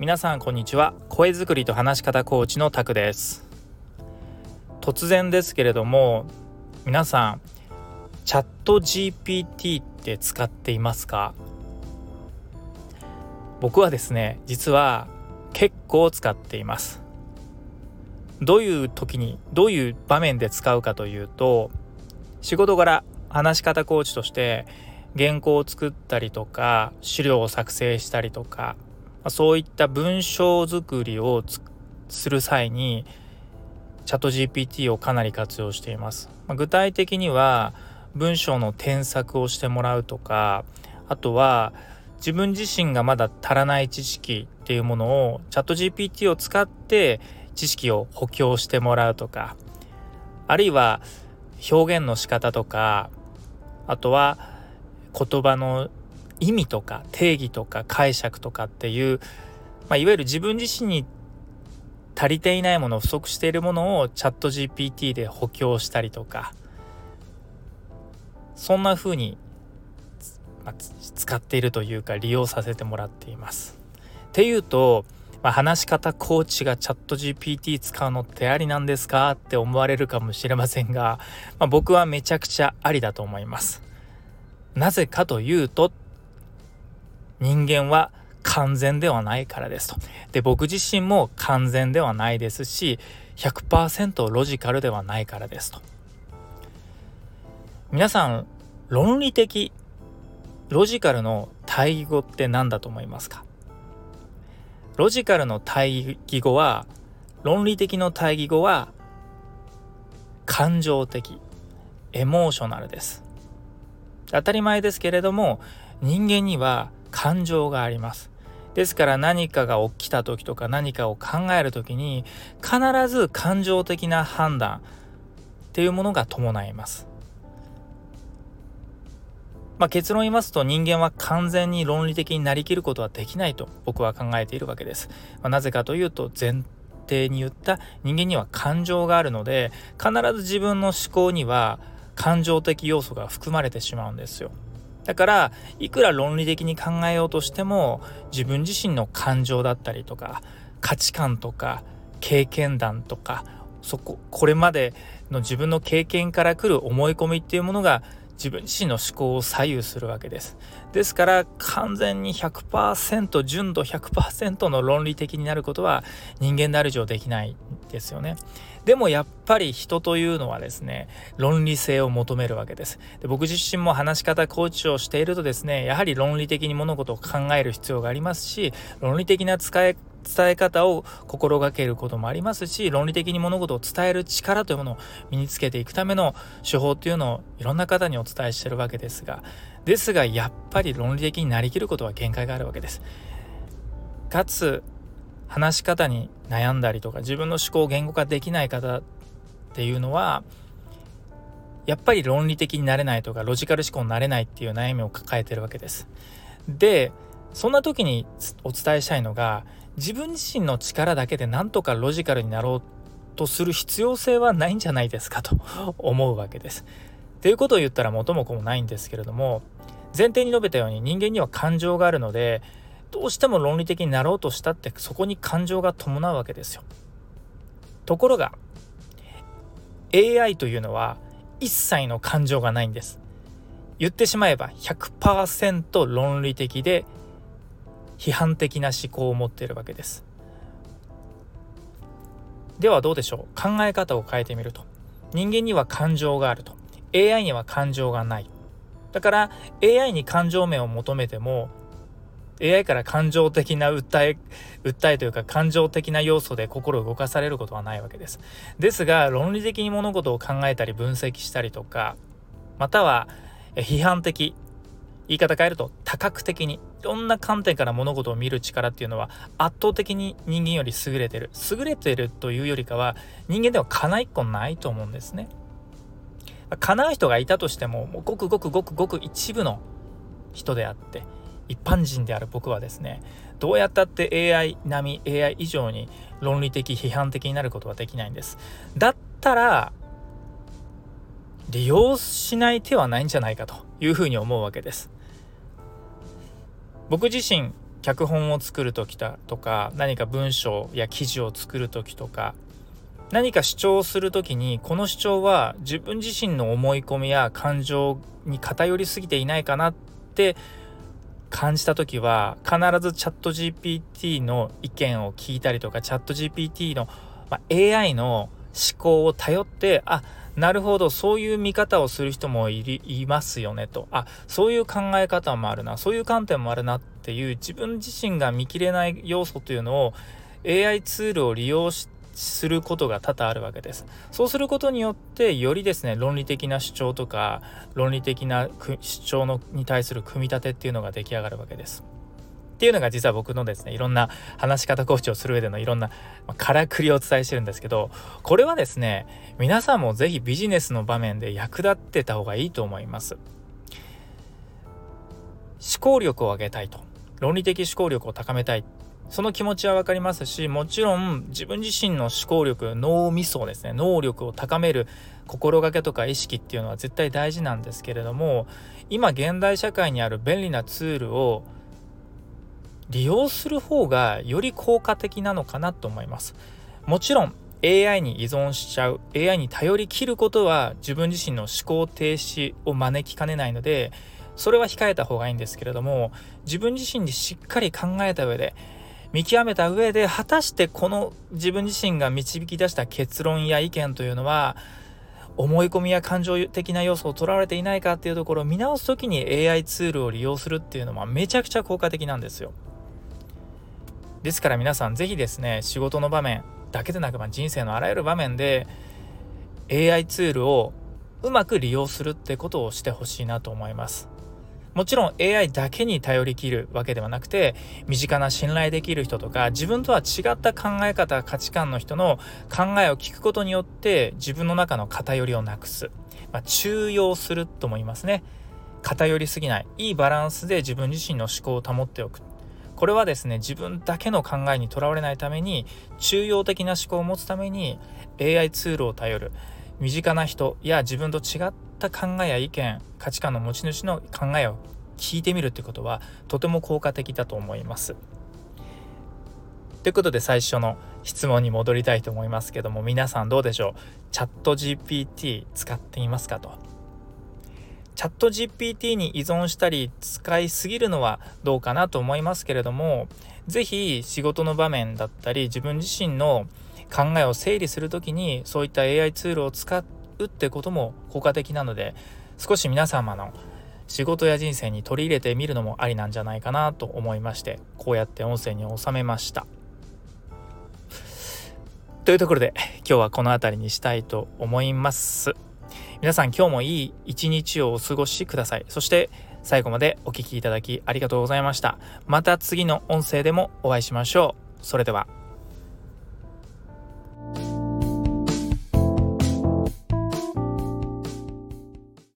皆さんこんにちは。声作りと話し方コーチのタクです。突然ですけれども皆さんチャット GPT って使っていますか？僕はですね実は結構使っています。どういう時にどういう場面で使うかというと仕事柄話し方コーチとして原稿を作ったりとか資料を作成したりとかそういった文章作りをする際にチャット GPT をかなり活用しています。具体的には文章の添削をしてもらうとかあとは自分自身がまだ足らない知識っていうものをチャット GPT を使って知識を補強してもらうとかあるいは表現の仕方とかあとは言葉の意味とか定義とか解釈とかっていう、まあ、いわゆる自分自身に足りていないもの不足しているものをチャット GPT で補強したりとかそんな風に、まあ、使っているというか利用させてもらっています。っていうと、まあ、話し方コーチがチャット GPT 使うのってありなんですかって思われるかもしれませんが、まあ、僕はめちゃくちゃありだと思います。なぜかというと人間は完全ではないからですと。で僕自身も完全ではないですし100%ロジカルではないからですと。皆さん論理的ロジカルの対義語って何だと思いますか？ロジカルの対義語は論理的の対義語は感情的エモーショナルです当たり前ですけれども人間には感情がありますですから何かが起きた時とか何かを考える時に必ず感情的な判断っていうものが伴いますまあ、結論言いますと人間は完全に論理的になりきることはできないと僕は考えているわけです。まあ、なぜかというと前提に言った人間には感情があるので必ず自分の思考には感情的要素が含まれてしまうんですよ。だからいくら論理的に考えようとしても自分自身の感情だったりとか価値観とか経験談とかそここれまでの自分の経験からくる思い込みっていうものが自分自身の思考を左右するわけです。ですから完全に100%純度100%の論理的になることは人間である以上できないですよね。でもやっぱり人というのはですね論理性を求めるわけですで僕自身も話し方コーチをしているとですねやはり論理的に物事を考える必要がありますし論理的な使い伝え方を心がけることもありますし論理的に物事を伝える力というものを身につけていくための手法っていうのをいろんな方にお伝えしてるわけですがですがやっぱり論理的になりきることは限界があるわけです。かつ話し方に悩んだりとか自分の思考を言語化できない方っていうのはやっぱり論理的になれないとかロジカル思考になれないっていう悩みを抱えてるわけです。でそんな時にお伝えしたいのが自分自身の力だけでなんとかロジカルになろうとする必要性はないんじゃないですかと 思うわけです。ということを言ったら元も子もないんですけれども前提に述べたように人間には感情があるのでどうしても論理的になろうとしたってそこに感情が伴うわけですよ。ところが AI というのは一切の感情がないんです。言ってしまえば100%論理的で批判的な思考を持っているわけです。ではどうでしょう？考え方を変えてみると。人間には感情があると。AI には感情がない。だから AI に感情面を求めても AI から感情的な訴え訴えというか感情的な要素で心を動かされることはないわけです。ですが論理的に物事を考えたり分析したりとかまたは批判的言い方変えると多角的にろんな観点から物事を見る力っていうのは圧倒的に人間より優れてる。優れてるというよりかは人間ではかな一個ないと思うんですね。叶う人がいたとしてももうごくごくごくごく一部の人であって一般人である僕はですねどうやったって AI 並み AI 以上に論理的批判的になることはできないんです。だったら利用しない手はないんじゃないかというふうに思うわけです。僕自身脚本を作る時だとか何か文章や記事を作る時とか何か主張する時にこの主張は自分自身の思い込みや感情に偏りすぎていないかなって感じた時は必ずチャット GPT の意見を聞いたりとかチャット GPT の、まあ、AI の思考を頼ってあなるほどそういう見方をする人もいますよねとあそういう考え方もあるなそういう観点もあるなっていう自分自身が見切れない要素というのを AI ツールを利用しすることが多々あるわけです。そうすることによってよりですね論理的な主張とか論理的な主張のに対する組み立てっていうのが出来上がるわけです。っていうのが実は僕のですねいろんな話し方コーチをする上でのいろんなからくりをお伝えしてるんですけどこれはですね皆さんも是非ビジネスの場面で役立ってた方がいいと思います。思考力を上げたいと論理的思考力を高めたいその気持ちは分かりますしもちろん自分自身の思考力脳みそですね能力を高める心がけとか意識っていうのは絶対大事なんですけれども今現代社会にある便利なツールを利用する方がより効果的なのかなと思いますもちろん AI に依存しちゃう AI に頼りきることは自分自身の思考停止を招きかねないのでそれは控えた方がいいんですけれども自分自身にしっかり考えた上で見極めた上で果たしてこの自分自身が導き出した結論や意見というのは思い込みや感情的な要素をとらわれていないかっていうところを見直す時に AI ツールを利用するっていうのはめちゃくちゃ効果的なんですよ。ですから皆さん是非ですね仕事の場面だけでなく、人生のあらゆる場面で AI ツールをうまく利用するってことをしてほしいなと思います。もちろん AI だけに頼りきるわけではなくて身近な信頼できる人とか自分とは違った考え方価値観の人の考えを聞くことによって自分の中の偏りをなくす、まあ、中庸するとも言いますね。偏りすぎない。いいバランスで自分自身の思考を保っておく。これはですね自分だけの考えにとらわれないために中庸的な思考を持つために AI ツールを頼る身近な人や自分と違った考えや意見価値観の持ち主の考えを聞いてみるってことはとても効果的だと思います。ということで最初の質問に戻りたいと思いますけども皆さんどうでしょう？チャット GPT 使ってみますかと。チャット GPT に依存したり使いすぎるのはどうかなと思いますけれども是非仕事の場面だったり自分自身の考えを整理する時にそういった AI ツールを使うってことも効果的なので少し皆様の仕事や人生に取り入れてみるのもありなんじゃないかなと思いましてこうやって音声に収めました。というところで今日はこの辺りにしたいと思います。皆さん今日もいい一日をお過ごしください。そして最後までお聴きいただきありがとうございました。また次の音声でもお会いしましょう。それでは。